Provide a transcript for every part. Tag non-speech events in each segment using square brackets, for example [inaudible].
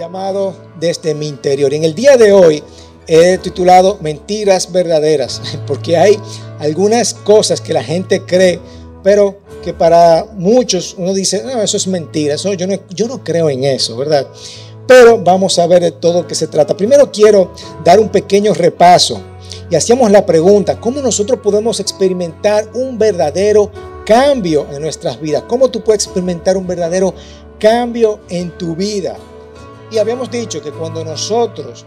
llamado Desde mi interior. En el día de hoy he titulado Mentiras verdaderas, [laughs] porque hay algunas cosas que la gente cree, pero que para muchos uno dice, no, eso es mentira, eso, yo, no, yo no creo en eso, ¿verdad? Pero vamos a ver de todo que se trata. Primero quiero dar un pequeño repaso y hacíamos la pregunta, ¿cómo nosotros podemos experimentar un verdadero cambio en nuestras vidas? ¿Cómo tú puedes experimentar un verdadero cambio en tu vida? Y habíamos dicho que cuando nosotros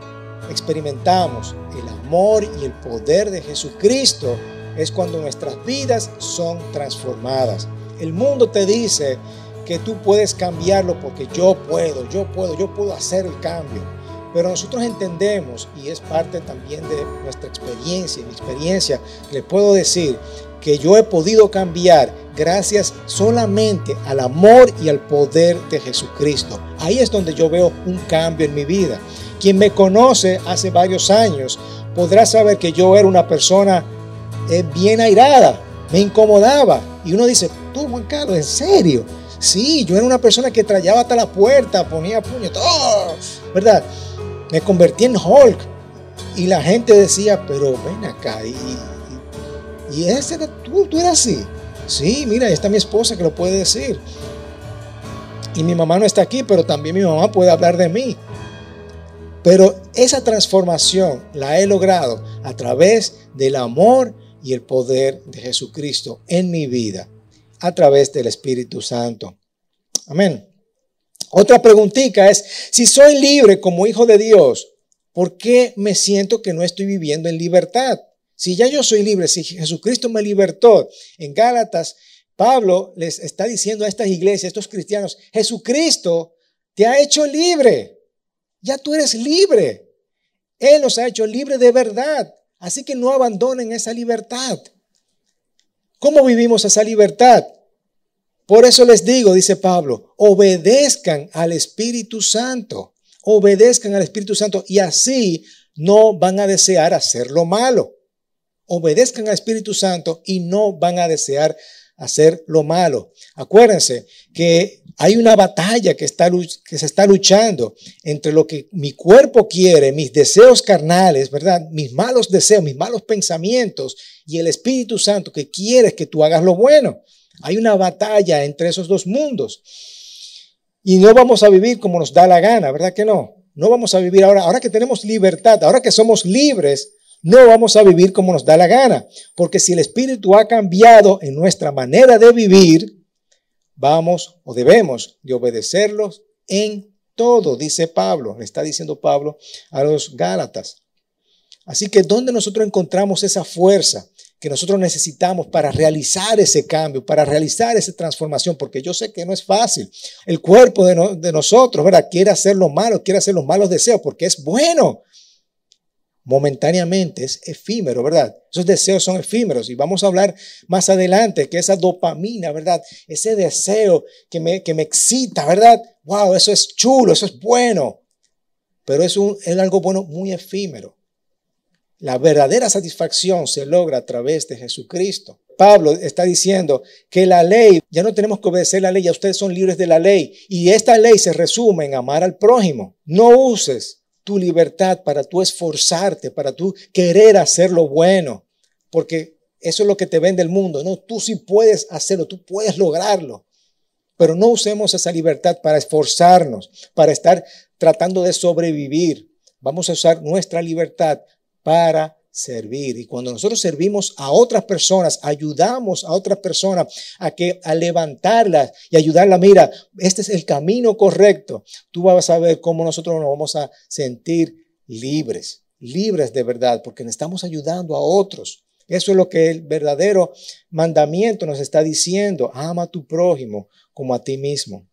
experimentamos el amor y el poder de Jesucristo, es cuando nuestras vidas son transformadas. El mundo te dice que tú puedes cambiarlo porque yo puedo, yo puedo, yo puedo hacer el cambio. Pero nosotros entendemos, y es parte también de nuestra experiencia, mi experiencia, le puedo decir que yo he podido cambiar gracias solamente al amor y al poder de Jesucristo. Ahí es donde yo veo un cambio en mi vida. Quien me conoce hace varios años podrá saber que yo era una persona eh, bien airada, me incomodaba. Y uno dice, tú Juan Carlos, ¿en serio? Sí, yo era una persona que trayaba hasta la puerta, ponía puño, todo, ¿verdad? Me convertí en Hulk. Y la gente decía, pero ven acá, y, y, ese tú, tú eras así. Sí, mira, ahí está mi esposa que lo puede decir. Y mi mamá no está aquí, pero también mi mamá puede hablar de mí. Pero esa transformación la he logrado a través del amor y el poder de Jesucristo en mi vida, a través del Espíritu Santo. Amén. Otra preguntita es, si soy libre como hijo de Dios, ¿por qué me siento que no estoy viviendo en libertad? Si ya yo soy libre, si Jesucristo me libertó, en Gálatas, Pablo les está diciendo a estas iglesias, a estos cristianos, Jesucristo te ha hecho libre. Ya tú eres libre. Él nos ha hecho libre de verdad. Así que no abandonen esa libertad. ¿Cómo vivimos esa libertad? Por eso les digo, dice Pablo, obedezcan al Espíritu Santo. Obedezcan al Espíritu Santo y así no van a desear hacer lo malo obedezcan al Espíritu Santo y no van a desear hacer lo malo. Acuérdense que hay una batalla que, está, que se está luchando entre lo que mi cuerpo quiere, mis deseos carnales, ¿verdad? Mis malos deseos, mis malos pensamientos y el Espíritu Santo que quiere que tú hagas lo bueno. Hay una batalla entre esos dos mundos. Y no vamos a vivir como nos da la gana, ¿verdad que no? No vamos a vivir ahora, ahora que tenemos libertad, ahora que somos libres, no vamos a vivir como nos da la gana, porque si el Espíritu ha cambiado en nuestra manera de vivir, vamos o debemos de obedecerlos en todo, dice Pablo, le está diciendo Pablo a los Gálatas. Así que ¿dónde nosotros encontramos esa fuerza que nosotros necesitamos para realizar ese cambio, para realizar esa transformación? Porque yo sé que no es fácil. El cuerpo de, nosotros, ¿verdad? Quiere hacer lo malo, quiere hacer los malos deseos, porque es bueno momentáneamente, es efímero, ¿verdad? Esos deseos son efímeros y vamos a hablar más adelante que esa dopamina, ¿verdad? Ese deseo que me, que me excita, ¿verdad? Wow, eso es chulo, eso es bueno, pero es, un, es algo bueno muy efímero. La verdadera satisfacción se logra a través de Jesucristo. Pablo está diciendo que la ley, ya no tenemos que obedecer la ley, ya ustedes son libres de la ley. Y esta ley se resume en amar al prójimo. No uses tu libertad para tú esforzarte, para tú querer hacer lo bueno, porque eso es lo que te vende el mundo. No, tú sí puedes hacerlo, tú puedes lograrlo, pero no usemos esa libertad para esforzarnos, para estar tratando de sobrevivir. Vamos a usar nuestra libertad para servir. Y cuando nosotros servimos a otras personas, ayudamos a otras personas a que a levantarlas y ayudarla, mira, este es el camino correcto. Tú vas a ver cómo nosotros nos vamos a sentir libres, libres de verdad, porque estamos ayudando a otros. Eso es lo que el verdadero mandamiento nos está diciendo. Ama a tu prójimo como a ti mismo.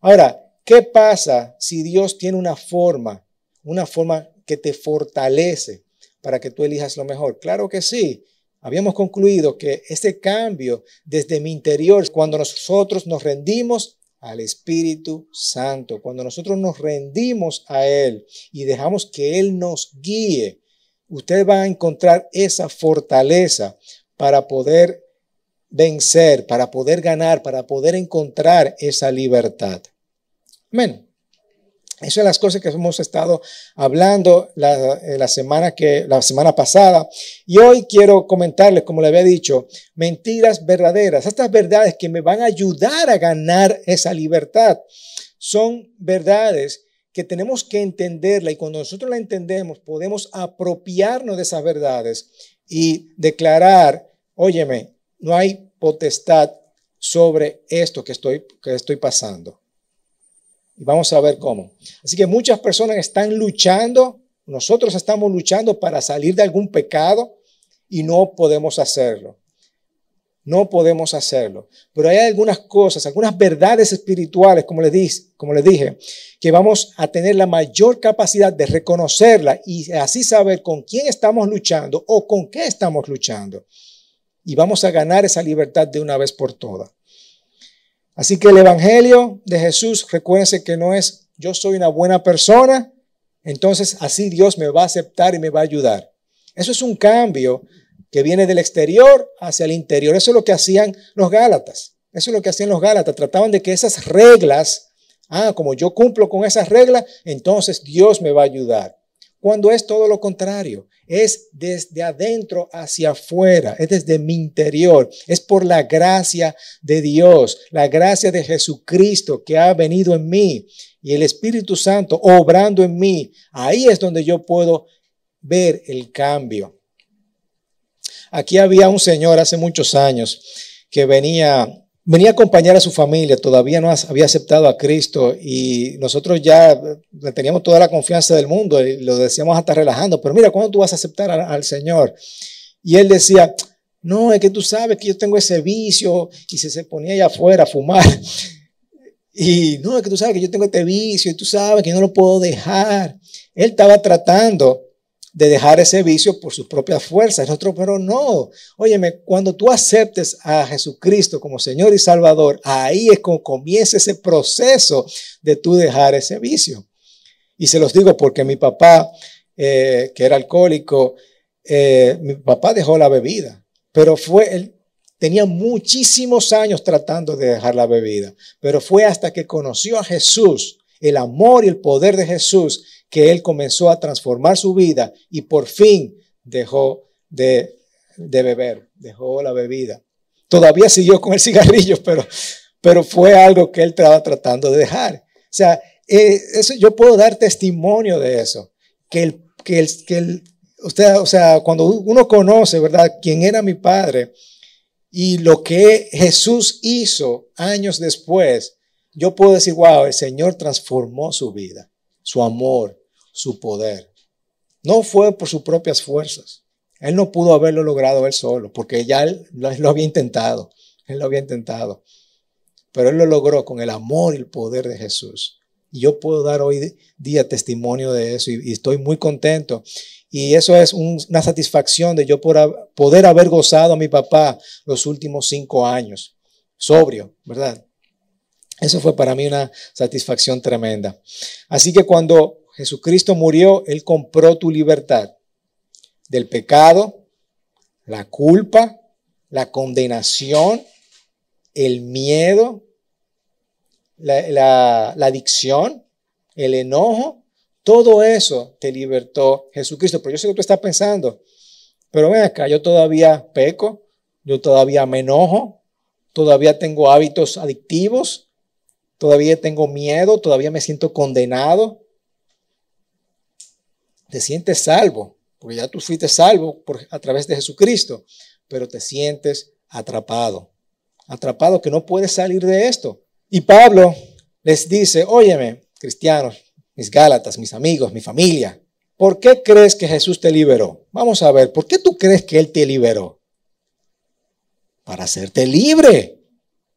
Ahora, ¿qué pasa si Dios tiene una forma, una forma que te fortalece? Para que tú elijas lo mejor? Claro que sí. Habíamos concluido que ese cambio desde mi interior, cuando nosotros nos rendimos al Espíritu Santo, cuando nosotros nos rendimos a Él y dejamos que Él nos guíe, usted va a encontrar esa fortaleza para poder vencer, para poder ganar, para poder encontrar esa libertad. Amén. Esas son las cosas que hemos estado hablando la, eh, la, semana que, la semana pasada. Y hoy quiero comentarles, como le había dicho, mentiras verdaderas. Estas verdades que me van a ayudar a ganar esa libertad son verdades que tenemos que entenderla y cuando nosotros la entendemos podemos apropiarnos de esas verdades y declarar, óyeme, no hay potestad sobre esto que estoy, que estoy pasando. Y vamos a ver cómo. Así que muchas personas están luchando, nosotros estamos luchando para salir de algún pecado y no podemos hacerlo. No podemos hacerlo. Pero hay algunas cosas, algunas verdades espirituales, como les, dije, como les dije, que vamos a tener la mayor capacidad de reconocerla y así saber con quién estamos luchando o con qué estamos luchando. Y vamos a ganar esa libertad de una vez por todas. Así que el Evangelio de Jesús, recuérdense que no es yo soy una buena persona, entonces así Dios me va a aceptar y me va a ayudar. Eso es un cambio que viene del exterior hacia el interior. Eso es lo que hacían los Gálatas. Eso es lo que hacían los Gálatas. Trataban de que esas reglas, ah, como yo cumplo con esas reglas, entonces Dios me va a ayudar. Cuando es todo lo contrario es desde adentro hacia afuera, es desde mi interior, es por la gracia de Dios, la gracia de Jesucristo que ha venido en mí y el Espíritu Santo obrando en mí. Ahí es donde yo puedo ver el cambio. Aquí había un señor hace muchos años que venía venía a acompañar a su familia, todavía no había aceptado a Cristo y nosotros ya le teníamos toda la confianza del mundo y lo decíamos hasta relajando, pero mira, ¿cuándo tú vas a aceptar al Señor? Y él decía, no, es que tú sabes que yo tengo ese vicio y se, se ponía allá afuera a fumar. [laughs] Y no, es que tú sabes que yo tengo este vicio y tú sabes que no lo puedo dejar. Él estaba tratando de dejar ese vicio por sus propias fuerzas. Nosotros, pero no. Óyeme, cuando tú aceptes a Jesucristo como Señor y Salvador, ahí es como comienza ese proceso de tú dejar ese vicio. Y se los digo porque mi papá, eh, que era alcohólico, eh, mi papá dejó la bebida, pero fue, él tenía muchísimos años tratando de dejar la bebida, pero fue hasta que conoció a Jesús, el amor y el poder de Jesús, que él comenzó a transformar su vida y por fin dejó de, beber, dejó la bebida. Todavía siguió con el cigarrillo, [laughs] pero, pero fue algo que él estaba tratando de dejar. O sea, eh, eso, yo puedo dar testimonio de eso, que el, que el, que el, usted, o sea, cuando uno conoce, ¿verdad?, quién era mi padre y lo que Jesús hizo años después, yo puedo decir, wow, el Señor transformó su vida, su amor, su poder. No fue por sus propias fuerzas. Él no pudo haberlo logrado él solo, porque ya él, lo había intentado. Él lo había intentado. Pero él lo logró con el amor y el poder de Jesús. Y yo puedo dar hoy día testimonio de eso y, estoy muy contento. Y eso es una satisfacción de yo poder haber gozado a mi papá los últimos cinco años, sobrio, ¿verdad? Eso fue para mí una satisfacción tremenda. Así que cuando Jesucristo murió, Él compró tu libertad del pecado, la culpa, la condenación, el miedo, la, adicción, el enojo, todo eso te libertó Jesucristo. Pero yo sé que tú estás pensando, pero ven acá, yo todavía peco, yo todavía me enojo, todavía tengo hábitos adictivos, todavía tengo miedo, todavía me siento condenado te sientes salvo, porque ya tú fuiste salvo por, a través de Jesucristo, pero te sientes atrapado, atrapado que no puedes salir de esto. Y Pablo les dice, óyeme, cristianos, mis Gálatas, mis amigos, mi familia, ¿por qué crees que Jesús te liberó? Vamos a ver, ¿por qué tú crees que Él te liberó? Para hacerte libre,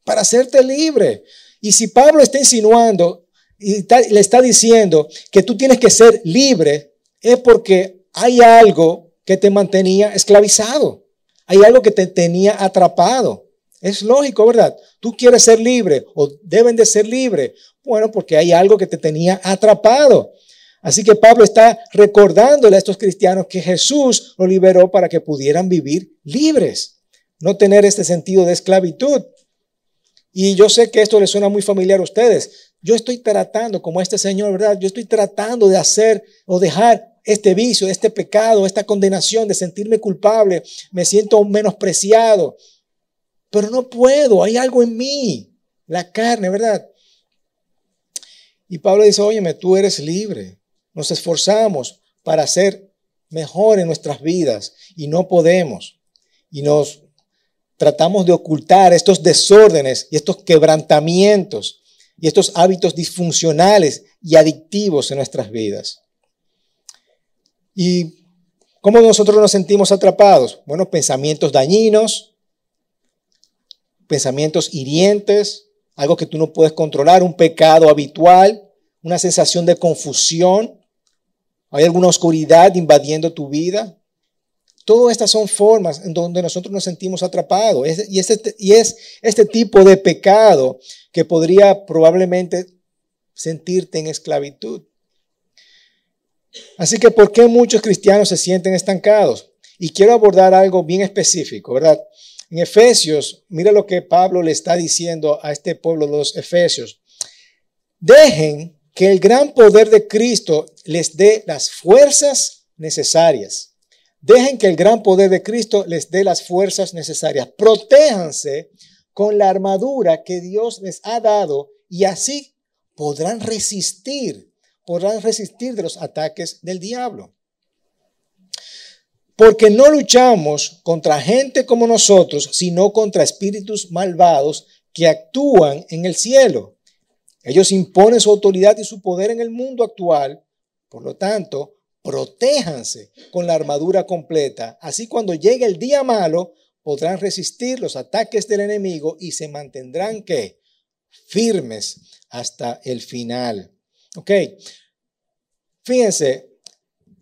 para hacerte libre. Y si Pablo está insinuando y le está diciendo que tú tienes que ser libre, es porque hay algo que te mantenía esclavizado. Hay algo que te tenía atrapado. Es lógico, ¿verdad? Tú quieres ser libre o deben de ser libre. Bueno, porque hay algo que te tenía atrapado. Así que Pablo está recordándole a estos cristianos que Jesús lo liberó para que pudieran vivir libres, no tener este sentido de esclavitud. Y yo sé que esto les suena muy familiar a ustedes. yo estoy tratando, como este Señor, ¿verdad? Yo estoy tratando de hacer o dejar este vicio, este pecado, esta condenación de sentirme culpable, me siento menospreciado, pero no puedo, hay algo en mí, la carne, ¿verdad? Y Pablo dice, óyeme, tú eres libre, nos esforzamos para ser mejor en nuestras vidas y no podemos. Y nos tratamos de ocultar estos desórdenes y estos quebrantamientos y estos hábitos disfuncionales y adictivos en nuestras vidas. ¿Y cómo nosotros nos sentimos atrapados? Bueno, pensamientos dañinos, pensamientos hirientes, algo que tú no puedes controlar, un pecado habitual, una sensación de confusión, ¿Hay alguna oscuridad invadiendo tu vida? Todas estas son formas en donde nosotros nos sentimos atrapados. y, es este, y es este tipo de pecado que podría probablemente sentirte en esclavitud. Así que, ¿por qué muchos cristianos se sienten estancados? Y quiero abordar algo bien específico, ¿verdad? En Efesios, mira lo que Pablo le está diciendo a este pueblo de los Efesios. Dejen que el gran poder de Cristo les dé las fuerzas necesarias. Dejen que el gran poder de Cristo les dé las fuerzas necesarias. Protéjanse con la armadura que Dios les ha dado y así podrán resistir, podrán resistir de los ataques del diablo. Porque no luchamos contra gente como nosotros, sino contra espíritus malvados que actúan en el cielo. Ellos imponen su autoridad y su poder en el mundo actual. Por lo tanto, protéjanse con la armadura completa. Así cuando llegue el día malo, podrán resistir los ataques del enemigo y se mantendrán firmes hasta el final. Ok. Fíjense,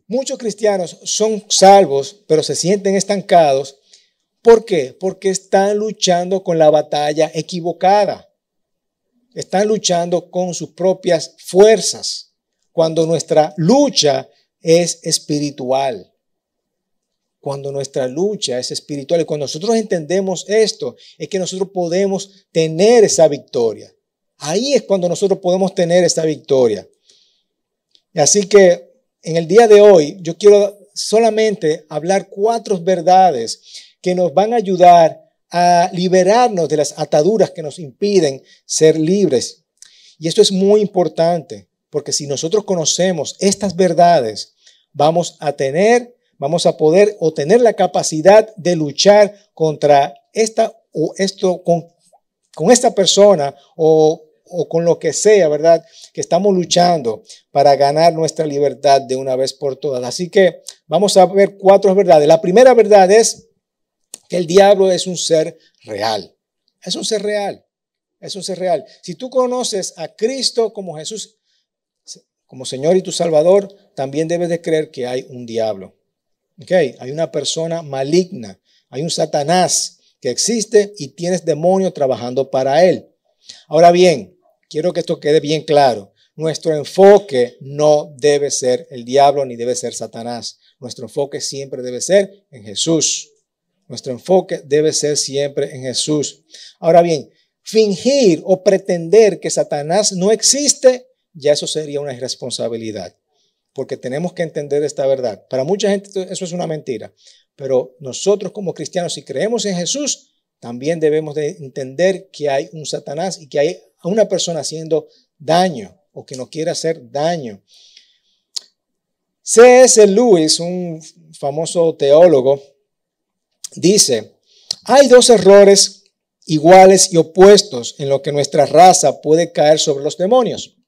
muchos cristianos son salvos, pero se sienten estancados. ¿Por qué? Porque están luchando con la batalla equivocada están luchando con sus propias fuerzas, cuando nuestra lucha es espiritual. Cuando nuestra lucha es espiritual y cuando nosotros entendemos esto, es que nosotros podemos tener esa victoria. Ahí es cuando nosotros podemos tener esa victoria. Así que en el día de hoy yo quiero solamente hablar cuatro verdades que nos van a ayudar a liberarnos de las ataduras que nos impiden ser libres. Y esto es muy importante, porque si nosotros conocemos estas verdades, vamos a tener, vamos a poder obtener la capacidad de luchar contra esta o esto, con, con esta persona o, o con lo que sea, ¿verdad? Que estamos luchando para ganar nuestra libertad de una vez por todas. Así que vamos a ver cuatro verdades. La primera verdad es que el diablo es un ser real. Es un ser real. Es un ser real. Si tú conoces a Cristo como Jesús, como Señor y tu Salvador, también debes de creer que hay un diablo. Okay, hay una persona maligna, hay un Satanás que existe y tienes demonio trabajando para él. Ahora bien, quiero que esto quede bien claro. Nuestro enfoque no debe ser el diablo ni debe ser Satanás. Nuestro enfoque siempre debe ser en Jesús. Nuestro enfoque debe ser siempre en Jesús. Ahora bien, fingir o pretender que Satanás no existe, ya eso sería una irresponsabilidad, porque tenemos que entender esta verdad. Para mucha gente eso es una mentira, pero nosotros como cristianos, si creemos en Jesús, también debemos de entender que hay un Satanás y que hay una persona haciendo daño o que no quiere hacer daño. C.S. Lewis, un famoso teólogo, dice, hay dos errores iguales y opuestos en lo que nuestra raza puede caer sobre los demonios.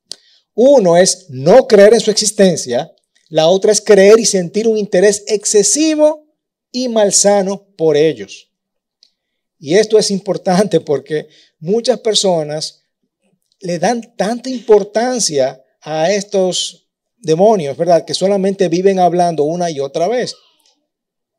Uno es no creer en su existencia, la otra es creer y sentir un interés excesivo y malsano por ellos. Y esto es importante porque muchas personas le dan tanta importancia a estos demonios, ¿verdad? Que solamente viven hablando una y otra vez.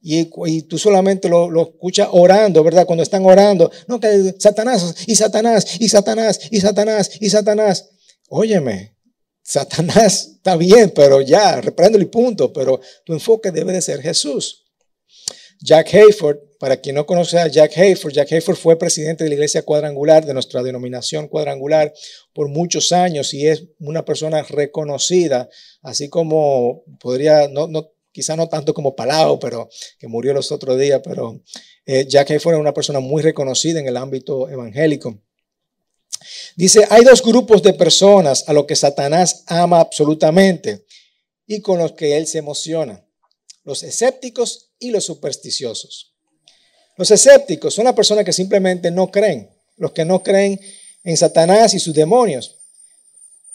Y, tú solamente lo, lo, escuchas orando, ¿verdad? Cuando están orando, no, que Satanás, y Satanás, y Satanás, y Satanás, y Satanás. Óyeme, Satanás está bien, pero ya, repréndelo y punto, pero tu enfoque debe de ser Jesús. Jack Hayford, para quien no conoce a Jack Hayford, Jack Hayford fue presidente de la iglesia cuadrangular, de nuestra denominación cuadrangular, por muchos años y es una persona reconocida, así como podría, no, no, quizá no tanto como Palau, pero que murió los otros días, pero eh, Jack Hayford es una persona muy reconocida en el ámbito evangélico. Dice, hay dos grupos de personas a los que Satanás ama absolutamente y con los que él se emociona, los escépticos y los supersticiosos. Los escépticos son las personas que simplemente no creen, los que no creen en Satanás y sus demonios.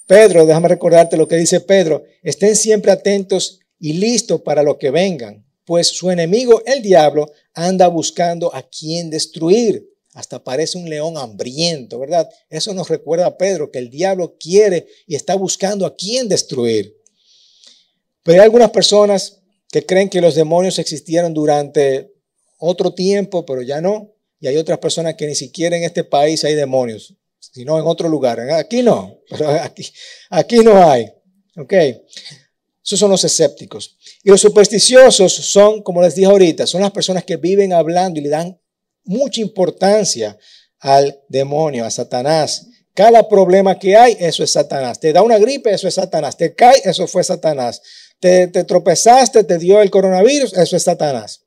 Pedro, déjame recordarte lo que dice Pedro, estén siempre atentos y listos para lo que vengan, pues su enemigo, el diablo, anda buscando a quien destruir. Hasta parece un león hambriento, ¿verdad? Eso nos recuerda a Pedro, que el diablo quiere y está buscando a quien destruir. Pero hay algunas personas que creen que los demonios existieron durante otro tiempo, pero ya no. Y hay otras personas que ni siquiera en este país hay demonios, sino en otro lugar. Aquí no, [laughs] pero aquí, aquí no hay. ¿Ok? Esos son los escépticos. Y los supersticiosos son, como les dije ahorita, son las personas que viven hablando y le dan mucha importancia al demonio, a Satanás. Cada problema que hay, eso es Satanás. Te da una gripe, eso es Satanás. Te cae, eso fue Satanás. Te, tropezaste, te dio el coronavirus, eso es Satanás.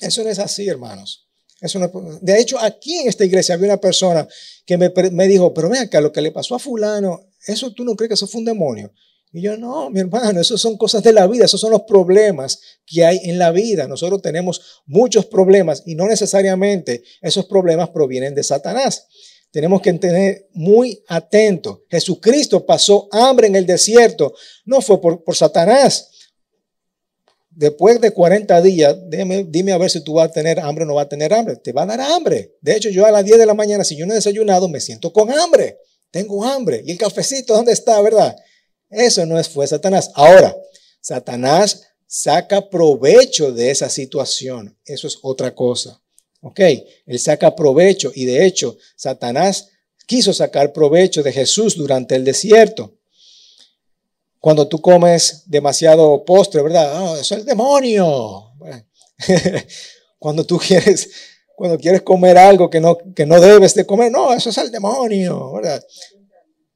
Eso no es así, hermanos. Eso de hecho, aquí en esta iglesia había una persona que me, me dijo, pero ven acá, lo que le pasó a fulano, eso tú no crees que eso fue un demonio. Y yo, no, mi hermano, eso son cosas de la vida, esos son los problemas que hay en la vida. Nosotros tenemos muchos problemas y no necesariamente esos problemas provienen de Satanás. Tenemos que tener muy atento. Jesucristo pasó hambre en el desierto, no fue por, por Satanás. Después de 40 días, dime, dime a ver si tú vas a tener hambre o no vas a tener hambre. Te va a dar hambre. De hecho, yo a las 10 de la mañana, si yo no he desayunado, me siento con hambre. Tengo hambre. ¿Y el cafecito dónde está, verdad? Eso no fue Satanás. Ahora, Satanás saca provecho de esa situación. Eso es otra cosa. ¿Ok? Él saca provecho y de hecho Satanás quiso sacar provecho de Jesús durante el desierto. Cuando tú comes demasiado postre, ¿verdad? Oh, eso es el demonio. [laughs] cuando tú quieres, cuando quieres comer algo que no, que no debes de comer, no, eso es el demonio, ¿verdad?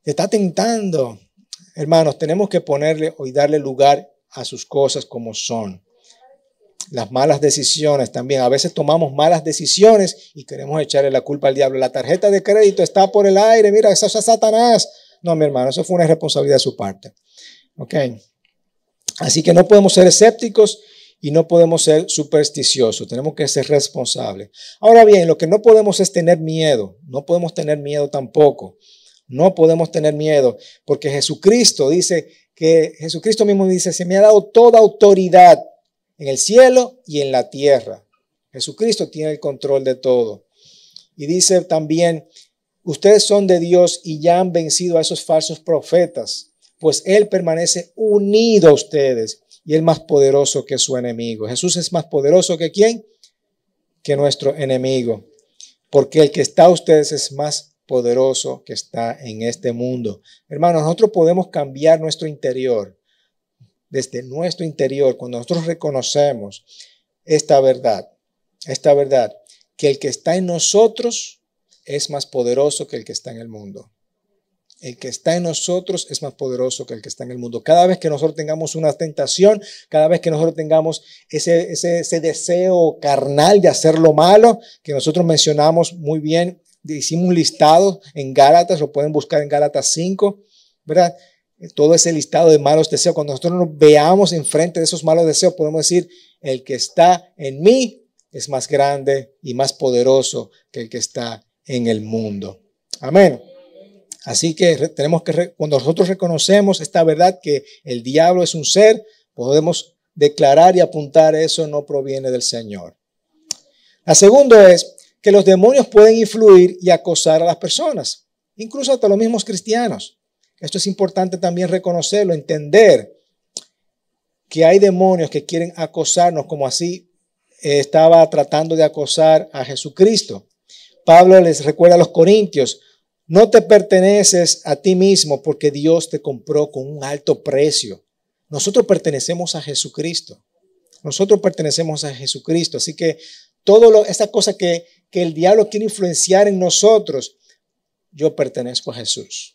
Te está tentando. Hermanos, tenemos que ponerle y darle lugar a sus cosas como son. Las malas decisiones también. A veces tomamos malas decisiones y queremos echarle la culpa al diablo. La tarjeta de crédito está por el aire. Mira, eso es Satanás. No, mi hermano, eso fue una responsabilidad de su parte. Ok. Así que no podemos ser escépticos y no podemos ser supersticiosos. Tenemos que ser responsables. Ahora bien, lo que no podemos es tener miedo. No podemos tener miedo tampoco. No podemos tener miedo, porque Jesucristo dice que Jesucristo mismo dice, se me ha dado toda autoridad en el cielo y en la tierra. Jesucristo tiene el control de todo. Y dice también, ustedes son de Dios y ya han vencido a esos falsos profetas, pues Él permanece unido a ustedes y es más poderoso que su enemigo. Jesús es más poderoso que quién? Que nuestro enemigo. Porque el que está a ustedes es más poderoso que está en este mundo. Hermanos, nosotros podemos cambiar nuestro interior, desde nuestro interior, cuando nosotros reconocemos esta verdad, esta verdad, que el que está en nosotros es más poderoso que el que está en el mundo. El que está en nosotros es más poderoso que el que está en el mundo. Cada vez que nosotros tengamos una tentación, cada vez que nosotros tengamos ese, ese, ese deseo carnal de hacer lo malo, que nosotros mencionamos muy bien hicimos un en Gálatas, lo pueden buscar en Gálatas 5, ¿verdad? Todo ese listado de malos deseos. Cuando nosotros nos veamos enfrente de esos malos deseos, podemos decir, el que está en mí es más grande y más poderoso que el que está en el mundo. Amén. Así que tenemos que, cuando nosotros reconocemos esta verdad que el diablo es un ser, podemos declarar y apuntar eso no proviene del Señor. La segunda es, que los demonios pueden influir y acosar a las personas, incluso hasta los mismos cristianos. Esto es importante también reconocerlo, entender que hay demonios que quieren acosarnos, como así eh, estaba tratando de acosar a Jesucristo. Pablo les recuerda a los corintios, no te perteneces a ti mismo porque Dios te compró con un alto precio. Nosotros pertenecemos a Jesucristo. Nosotros pertenecemos a Jesucristo. Así que todo esa cosa que, que el diablo quiere influenciar en nosotros, yo pertenezco a Jesús.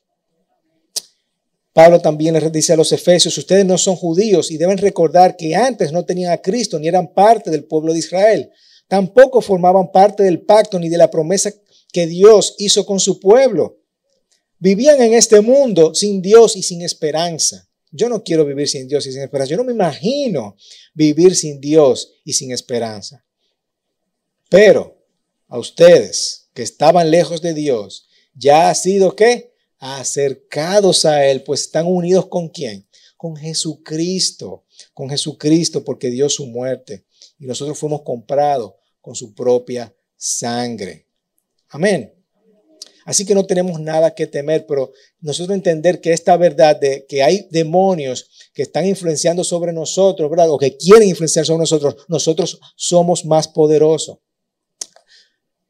Pablo también les dice a los efesios, ustedes no son judíos y deben recordar que antes no tenían a Cristo ni eran parte del pueblo de Israel. Tampoco formaban parte del pacto ni de la promesa que Dios hizo con su pueblo. Vivían en este mundo sin Dios y sin esperanza. Yo no quiero vivir sin Dios y sin esperanza. Yo no me imagino vivir sin Dios y sin esperanza. Pero a ustedes que estaban lejos de Dios, ya ha sido qué? acercados a Él, pues están unidos con quién? Con Jesucristo, con Jesucristo porque dio su muerte y nosotros fuimos comprados con su propia sangre. Amén. Así que no tenemos nada que temer, pero nosotros entender que esta verdad de que hay demonios que están influenciando sobre nosotros, ¿verdad? O que quieren influenciar sobre nosotros, nosotros somos más poderosos.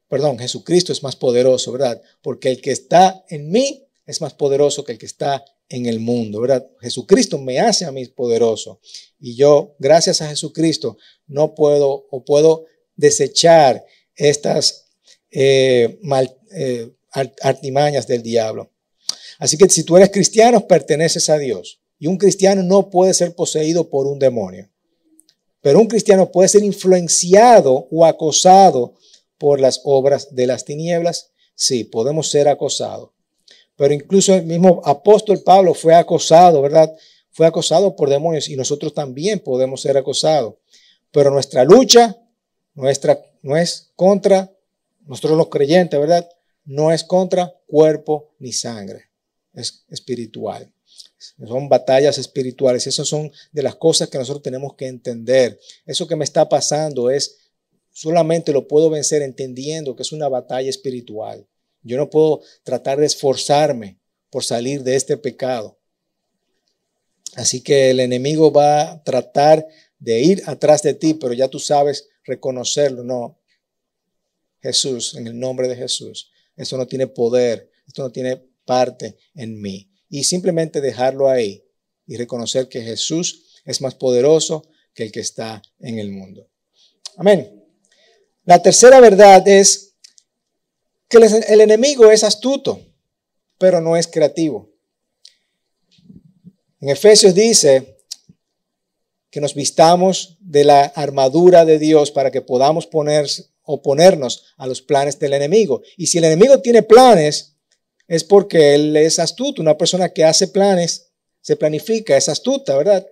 Perdón, Jesucristo es más poderoso, ¿verdad? Porque el que está en mí es más poderoso que el que está en el mundo, ¿verdad? Jesucristo me hace a mí poderoso y yo, gracias a Jesucristo, no puedo o puedo desechar estas eh, eh, artimañas del diablo. Así que si tú eres cristiano, perteneces a Dios. Y un cristiano no puede ser poseído por un demonio. Pero un cristiano puede ser influenciado o acosado por las obras de las tinieblas. Sí, podemos ser acosados. Pero incluso el mismo apóstol Pablo fue acosado, ¿verdad? Fue acosado por demonios y nosotros también podemos ser acosados. Pero nuestra lucha nuestra, no es contra nosotros los creyentes, ¿verdad? No es contra cuerpo ni sangre, es espiritual. Son batallas espirituales. Esas son de las cosas que nosotros tenemos que entender. Eso que me está pasando es, solamente lo puedo vencer entendiendo que es una batalla espiritual. Yo no puedo tratar de esforzarme por salir de este pecado. Así que el enemigo va a tratar de ir atrás de ti, pero ya tú sabes reconocerlo. No, Jesús, en el nombre de Jesús, esto no tiene poder, esto no tiene parte en mí. Y simplemente dejarlo ahí y reconocer que Jesús es más poderoso que el que está en el mundo. Amén. La tercera verdad es que el enemigo es astuto, pero no es creativo. En Efesios dice que nos vistamos de la armadura de Dios para que podamos poner, oponernos a los planes del enemigo. Y si el enemigo tiene planes, es porque él es astuto. Una persona que hace planes, se planifica, es astuta, ¿verdad?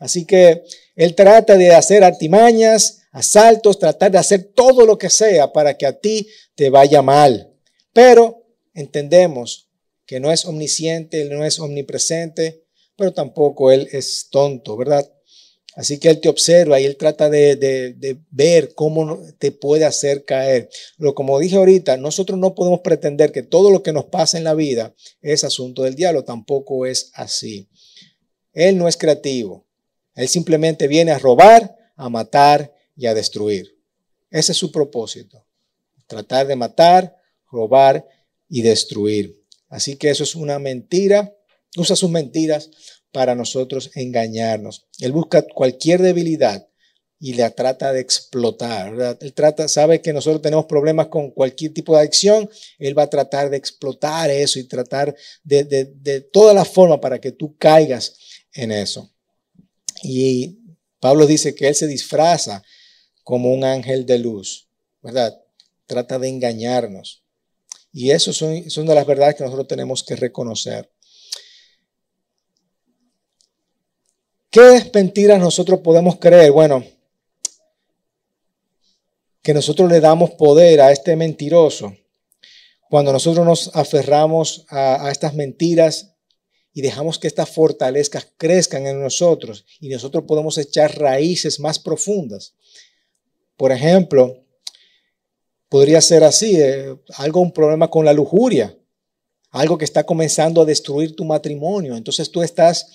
Así que él trata de hacer artimañas, asaltos, tratar de hacer todo lo que sea para que a ti te vaya mal. Pero entendemos que no es omnisciente, no es omnipresente, pero tampoco Él es tonto, ¿verdad? Así que Él te observa y Él trata de, ver cómo te puede hacer caer. Pero como dije ahorita, nosotros no podemos pretender que todo lo que nos pasa en la vida es asunto del diablo, tampoco es así. Él no es creativo. Él simplemente viene a robar, a matar y a destruir. Ese es su propósito. Tratar de matar, robar y destruir. Así que eso es una mentira. Usa sus mentiras para nosotros engañarnos. Él busca cualquier debilidad y la trata de explotar. Él trata, sabe que nosotros tenemos problemas con cualquier tipo de adicción. Él va a tratar de explotar eso y tratar de, de, de toda la forma para que tú caigas en eso. Y Pablo dice que él se disfraza como un ángel de luz, ¿verdad? Trata de engañarnos. Y eso son, son de las verdades que nosotros tenemos que reconocer. ¿Qué mentiras nosotros podemos creer? Bueno, que nosotros le damos poder a este mentiroso. Cuando nosotros nos aferramos a, a estas mentiras y dejamos que estas fortalezas crezcan en nosotros y nosotros podemos echar raíces más profundas. Por ejemplo, podría ser así, eh, algo, un problema con la lujuria, algo que está comenzando a destruir tu matrimonio. Entonces tú estás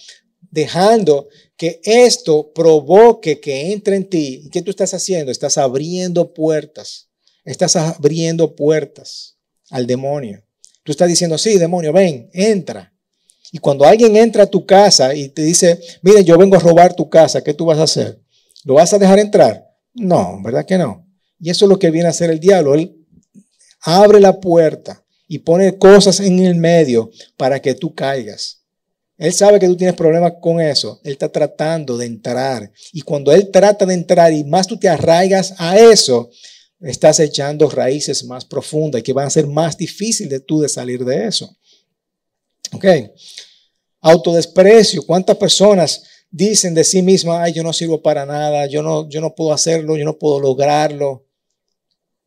dejando que esto provoque que entre en ti. ¿Y qué tú estás haciendo? Estás abriendo puertas. Estás abriendo puertas al demonio. Tú estás diciendo, sí, demonio, ven, entra. Y cuando alguien entra a tu casa y te dice, mire, yo vengo a robar tu casa, ¿qué tú vas a hacer? ¿Lo vas a dejar entrar? No, ¿verdad que no? Y eso es lo que viene a hacer el diablo. Él abre la puerta y pone cosas en el medio para que tú caigas. Él sabe que tú tienes problemas con eso. Él está tratando de entrar. Y cuando Él trata de entrar y más tú te arraigas a eso, estás echando raíces más profundas que van a ser más difíciles de tú de salir de eso. Ok. Autodesprecio. ¿Cuántas personas dicen de sí mismas, ay, yo no sirvo para nada, yo no, yo no puedo hacerlo, yo no puedo lograrlo?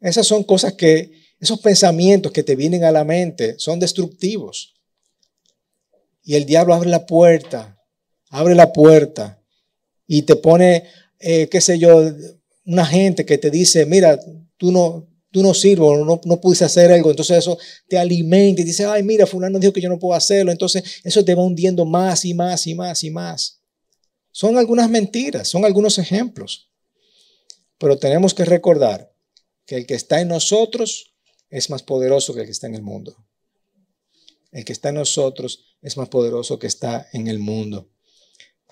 Esas son cosas que, esos pensamientos que te vienen a la mente son destructivos. Y el diablo abre la puerta, abre la puerta y te pone, eh, qué sé yo, una gente que te dice, mira, tú no, tú no sirves, no, no pudiste hacer algo, entonces eso te alimenta y dice, ay, mira, fulano dijo que yo no puedo hacerlo, entonces eso te va hundiendo más y más y más y más. Son algunas mentiras, son algunos ejemplos, pero tenemos que recordar que el que está en nosotros es más poderoso que el que está en el mundo. El que está en nosotros es más poderoso que está en el mundo.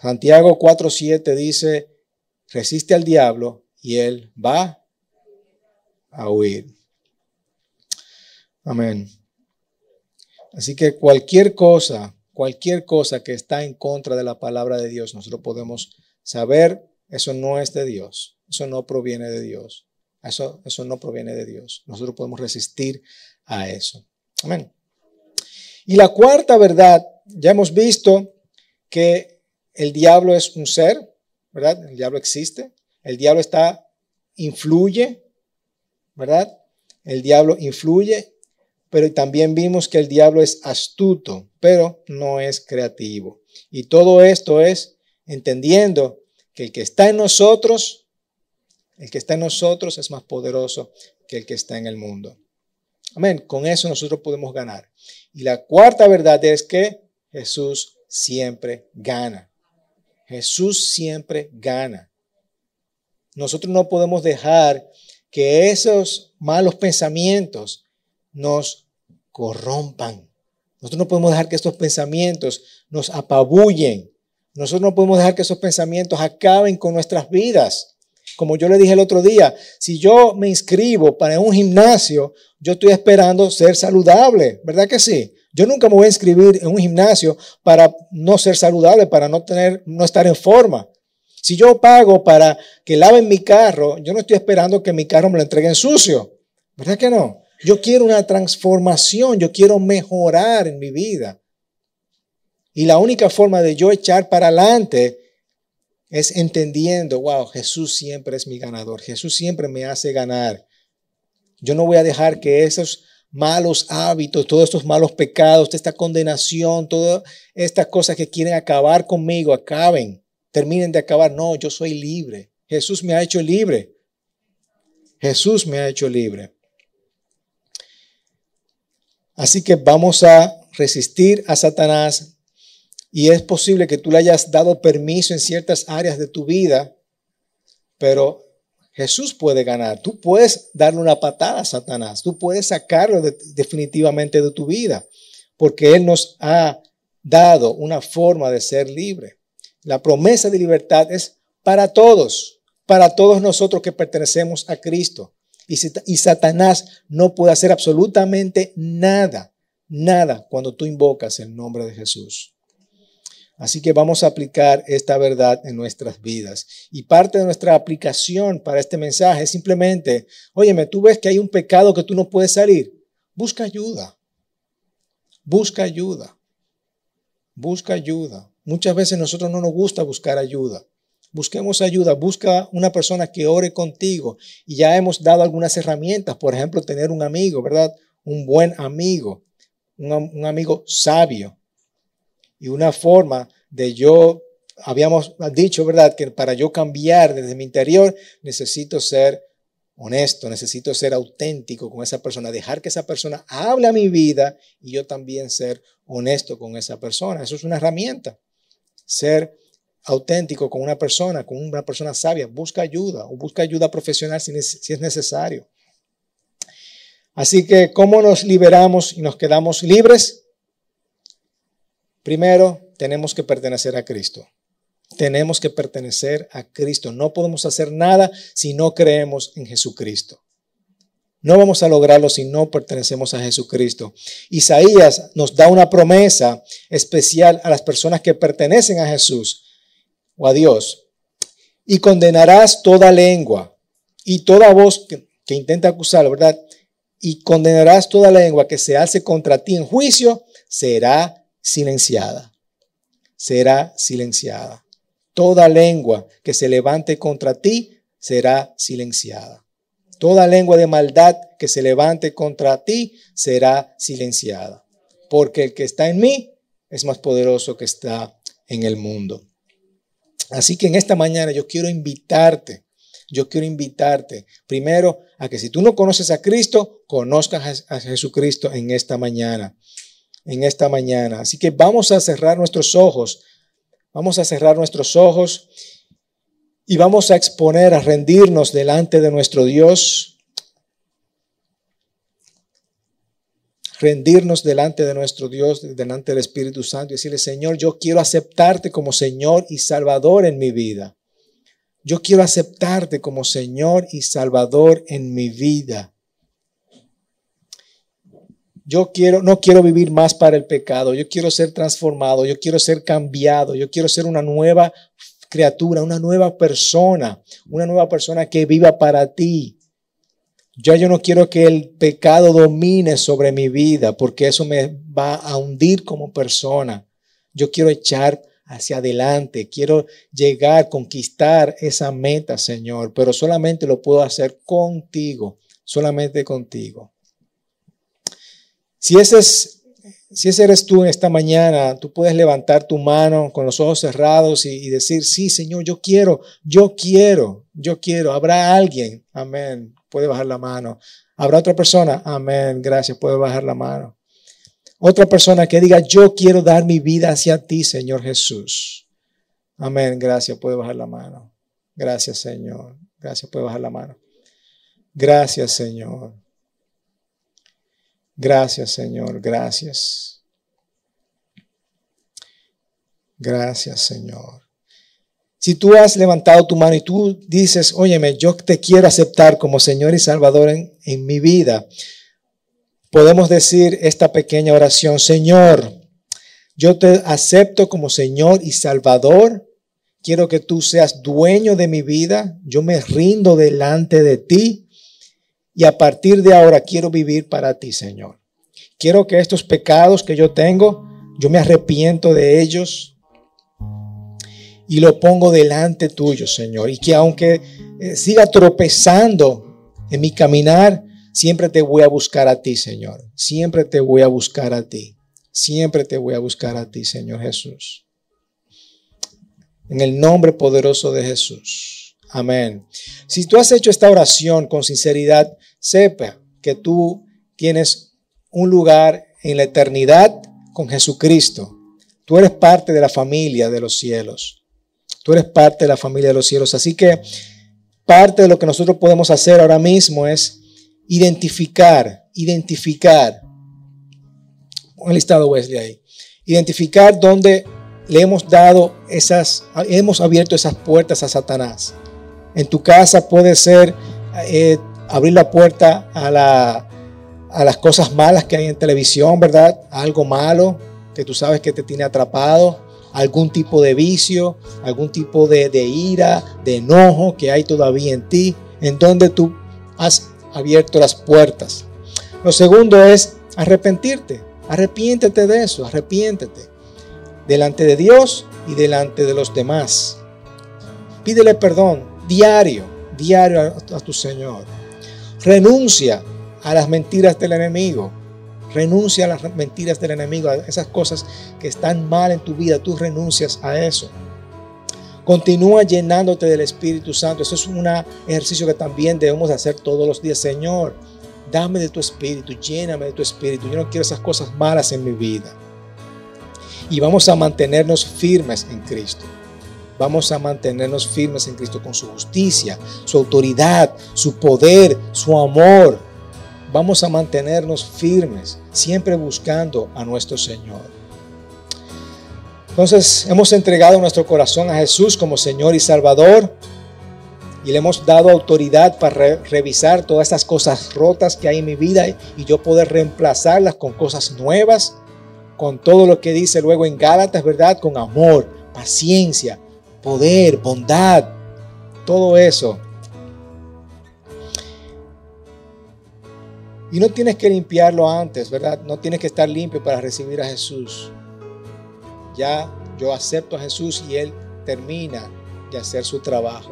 Santiago 4:7 dice, resiste al diablo y él va a huir. Amén. Así que cualquier cosa, cualquier cosa que está en contra de la palabra de Dios, nosotros podemos saber, eso no es de Dios, eso no proviene de Dios, eso, eso no proviene de Dios. Nosotros podemos resistir a eso. Amén. Y la cuarta verdad, ya hemos visto que el diablo es un ser, ¿verdad? El diablo existe, el diablo está, influye ¿verdad? El diablo influye, pero también vimos que el diablo es astuto, pero no es creativo. Y todo esto es entendiendo que el que está en nosotros, el que está en nosotros es más poderoso que el que está en el mundo. Amén. Con eso nosotros podemos ganar. Y la cuarta verdad es que Jesús siempre gana. Jesús siempre gana. Nosotros no podemos dejar que esos malos pensamientos nos corrompan. Nosotros no podemos dejar que estos pensamientos nos apabullen. Nosotros no podemos dejar que esos pensamientos acaben con nuestras vidas. Como yo le dije el otro día, si yo me inscribo para un gimnasio, yo estoy esperando ser saludable, ¿verdad que sí? Yo nunca me voy a inscribir en un gimnasio para no ser saludable, para no tener, no estar en forma. Si yo pago para que laven mi carro, yo no estoy esperando que mi carro me lo entreguen sucio. ¿Verdad que no? Yo quiero una transformación, yo quiero mejorar en mi vida. Y la única forma de yo echar para adelante es entendiendo, wow, Jesús siempre es mi ganador, Jesús siempre me hace ganar. Yo no voy a dejar que esos malos hábitos, todos estos malos pecados, esta condenación, todas estas cosas que quieren acabar conmigo, acaben terminen de acabar. No, yo soy libre. Jesús me ha hecho libre. Jesús me ha hecho libre. Así que vamos a resistir a Satanás y es posible que tú le hayas dado permiso en ciertas áreas de tu vida, pero Jesús puede ganar. Tú puedes darle una patada a Satanás, tú puedes sacarlo definitivamente de tu vida, porque Él nos ha dado una forma de ser libre. La promesa de libertad es para todos, para todos nosotros que pertenecemos a Cristo. Y, Satanás no puede hacer absolutamente nada, nada cuando tú invocas el nombre de Jesús. Así que vamos a aplicar esta verdad en nuestras vidas. Y parte de nuestra aplicación para este mensaje es simplemente, óyeme, tú ves que hay un pecado que tú no puedes salir. Busca ayuda. Busca ayuda. Busca ayuda. Muchas veces nosotros no nos gusta buscar ayuda. Busquemos ayuda, busca una persona que ore contigo. Y ya hemos dado algunas herramientas, por ejemplo, tener un amigo, ¿verdad? Un buen amigo, un, amigo sabio. Y una forma de yo, habíamos dicho, ¿verdad? Que para yo cambiar desde mi interior necesito ser honesto, necesito ser auténtico con esa persona, dejar que esa persona hable a mi vida y yo también ser honesto con esa persona. Eso es una herramienta ser auténtico con una persona, con una persona sabia, busca ayuda o busca ayuda profesional si, es necesario. Así que, ¿cómo nos liberamos y nos quedamos libres? Primero, tenemos que pertenecer a Cristo. tenemos que pertenecer a Cristo. No podemos hacer nada si no creemos en Jesucristo. No vamos a lograrlo si no pertenecemos a Jesucristo. Isaías nos da una promesa especial a las personas que pertenecen a Jesús o a Dios. Y condenarás toda lengua y toda voz que, intenta acusar, ¿verdad? Y condenarás toda lengua que se hace contra ti en juicio, será silenciada. Será silenciada. Toda lengua que se levante contra ti será silenciada. Toda lengua de maldad que se levante contra ti será silenciada. Porque el que está en mí es más poderoso que está en el mundo. Así que en esta mañana yo quiero invitarte, yo quiero invitarte primero a que si tú no conoces a Cristo, conozcas a Jesucristo en esta mañana, en esta mañana. Así que vamos a cerrar nuestros ojos, vamos a cerrar nuestros ojos y vamos a exponer, a rendirnos delante de nuestro Dios, rendirnos delante de nuestro Dios, delante del Espíritu Santo y decirle, Señor, yo quiero aceptarte como Señor y Salvador en mi vida. Yo quiero aceptarte como Señor y Salvador en mi vida. Yo quiero, no quiero vivir más para el pecado. Yo quiero ser transformado. Yo quiero ser cambiado. Yo quiero ser una nueva criatura, una nueva persona, una nueva persona que viva para ti. Ya yo no quiero que el pecado domine sobre mi vida porque eso me va a hundir como persona. Yo quiero echar hacia adelante, quiero llegar, conquistar esa meta, Señor, pero solamente lo puedo hacer contigo, solamente contigo. Si ese es si ese eres tú en esta mañana, tú puedes levantar tu mano con los ojos cerrados y, decir, sí, Señor, yo quiero, yo quiero, yo quiero. Habrá alguien, amén, puede bajar la mano. Habrá otra persona, amén, gracias, puede bajar la mano. Otra persona que diga, yo quiero dar mi vida hacia ti, Señor Jesús. Amén, gracias, puede bajar la mano. Gracias, Señor. Gracias, puede bajar la mano. Gracias, Señor. Gracias, Señor, gracias. Gracias, Señor. Si tú has levantado tu mano y tú dices, óyeme, yo te quiero aceptar como Señor y Salvador en, en mi vida, podemos decir esta pequeña oración, Señor, yo te acepto como Señor y Salvador. Quiero que tú seas dueño de mi vida. Yo me rindo delante de ti. Y a partir de ahora quiero vivir para ti, Señor. Quiero que estos pecados que yo tengo, yo me arrepiento de ellos y lo pongo delante tuyo, Señor. Y que aunque eh, siga tropezando en mi caminar, siempre te voy a buscar a ti, Señor. Siempre te voy a buscar a ti. Siempre te voy a buscar a ti, Señor Jesús. En el nombre poderoso de Jesús. Amén. Si tú has hecho esta oración con sinceridad, sepa que tú tienes un lugar en la eternidad con Jesucristo. Tú eres parte de la familia de los cielos. Tú eres parte de la familia de los cielos. Así que parte de lo que nosotros podemos hacer ahora mismo es identificar, identificar. Un listado Wesley ahí. Identificar dónde le hemos dado esas, hemos abierto esas puertas a Satanás. En tu casa puede ser eh, abrir la puerta a, la, a las cosas malas que hay en televisión, ¿verdad? algo malo que tú sabes que te tiene atrapado, algún tipo de vicio, algún tipo de, ira, de enojo que hay todavía en ti, en donde tú has abierto las puertas. Lo segundo es arrepentirte. Arrepiéntete de eso, arrepiéntete. Delante de Dios y delante de los demás. Pídele perdón diario, diario a tu Señor. Renuncia a las mentiras del enemigo. Renuncia a las mentiras del enemigo, a esas cosas que están mal en tu vida. Tú renuncias a eso. Continúa llenándote del Espíritu Santo. Eso es un ejercicio que también debemos hacer todos los días. Señor, dame de tu Espíritu, lléname de tu Espíritu. Yo no quiero esas cosas malas en mi vida. Y vamos a mantenernos firmes en Cristo. Vamos a mantenernos firmes en Cristo con su justicia, su autoridad, su poder, su amor. Vamos a mantenernos firmes, siempre buscando a nuestro Señor. Entonces hemos entregado nuestro corazón a Jesús como Señor y Salvador y le hemos dado autoridad para revisar todas estas cosas rotas que hay en mi vida y yo poder reemplazarlas con cosas nuevas, con todo lo que dice luego en Gálatas, ¿verdad? Con amor, paciencia, poder, bondad, todo eso. Y no tienes que limpiarlo antes, ¿verdad? No tienes que estar limpio para recibir a Jesús. Ya yo acepto a Jesús y Él termina de hacer su trabajo.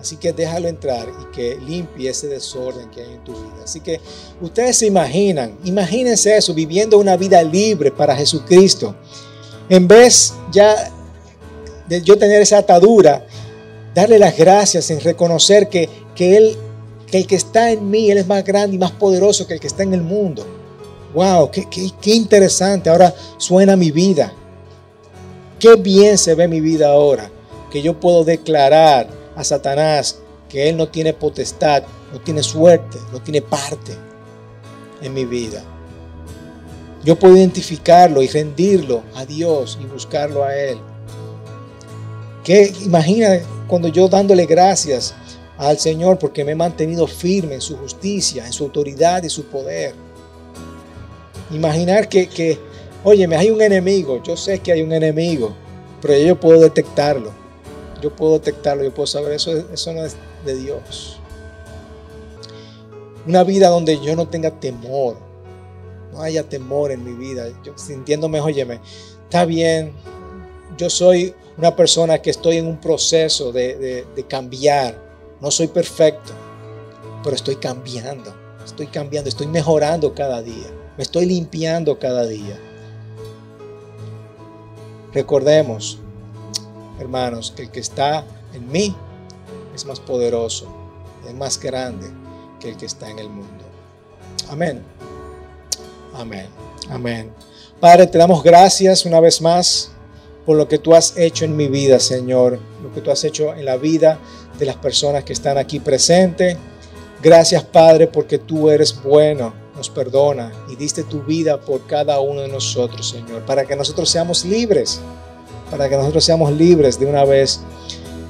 Así que déjalo entrar y que limpie ese desorden que hay en tu vida. Así que ustedes se imaginan, imagínense eso, viviendo una vida libre para Jesucristo. En vez ya de yo tener esa atadura, darle las gracias en reconocer que, que Él, que el que está en mí, Él es más grande y más poderoso que el que está en el mundo. Wow, qué, qué, qué interesante. Ahora suena mi vida. Qué bien se ve mi vida ahora, que yo puedo declarar a Satanás que él no tiene potestad, no tiene suerte, no tiene parte en mi vida. Yo puedo identificarlo y rendirlo a Dios y buscarlo a Él. Que imagina cuando yo dándole gracias al Señor porque me he mantenido firme en su justicia, en su autoridad y su poder. Imaginar que, que oye, hay un enemigo, yo sé que hay un enemigo, pero yo puedo detectarlo yo puedo detectarlo, yo puedo saber, eso, eso no es de Dios. Una vida donde yo no tenga temor, no haya temor en mi vida, yo sintiéndome, óyeme, está bien, yo soy una persona que estoy en un proceso de, de cambiar, no soy perfecto, pero estoy cambiando, estoy cambiando, estoy mejorando cada día, me estoy limpiando cada día. Recordemos, hermanos, que el que está en mí es más poderoso, es más grande que el que está en el mundo. Amén. Amén. Amén. Padre, te damos gracias una vez más por lo que tú has hecho en mi vida, Señor, lo que tú has hecho en la vida de las personas que están aquí presentes. Gracias, Padre, porque tú eres bueno, nos perdona y diste tu vida por cada uno de nosotros, Señor, para que nosotros seamos libres para que nosotros seamos libres de una vez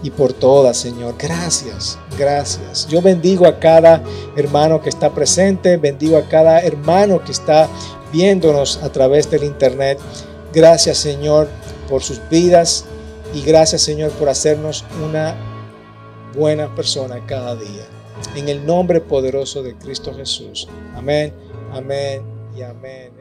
y por todas, Señor. Gracias, gracias. Yo bendigo a cada hermano que está presente, bendigo a cada hermano que está viéndonos a través del internet. Gracias, Señor, por sus vidas y gracias, Señor, por hacernos una buena persona cada día. En el nombre poderoso de Cristo Jesús. Amén, amén y amén.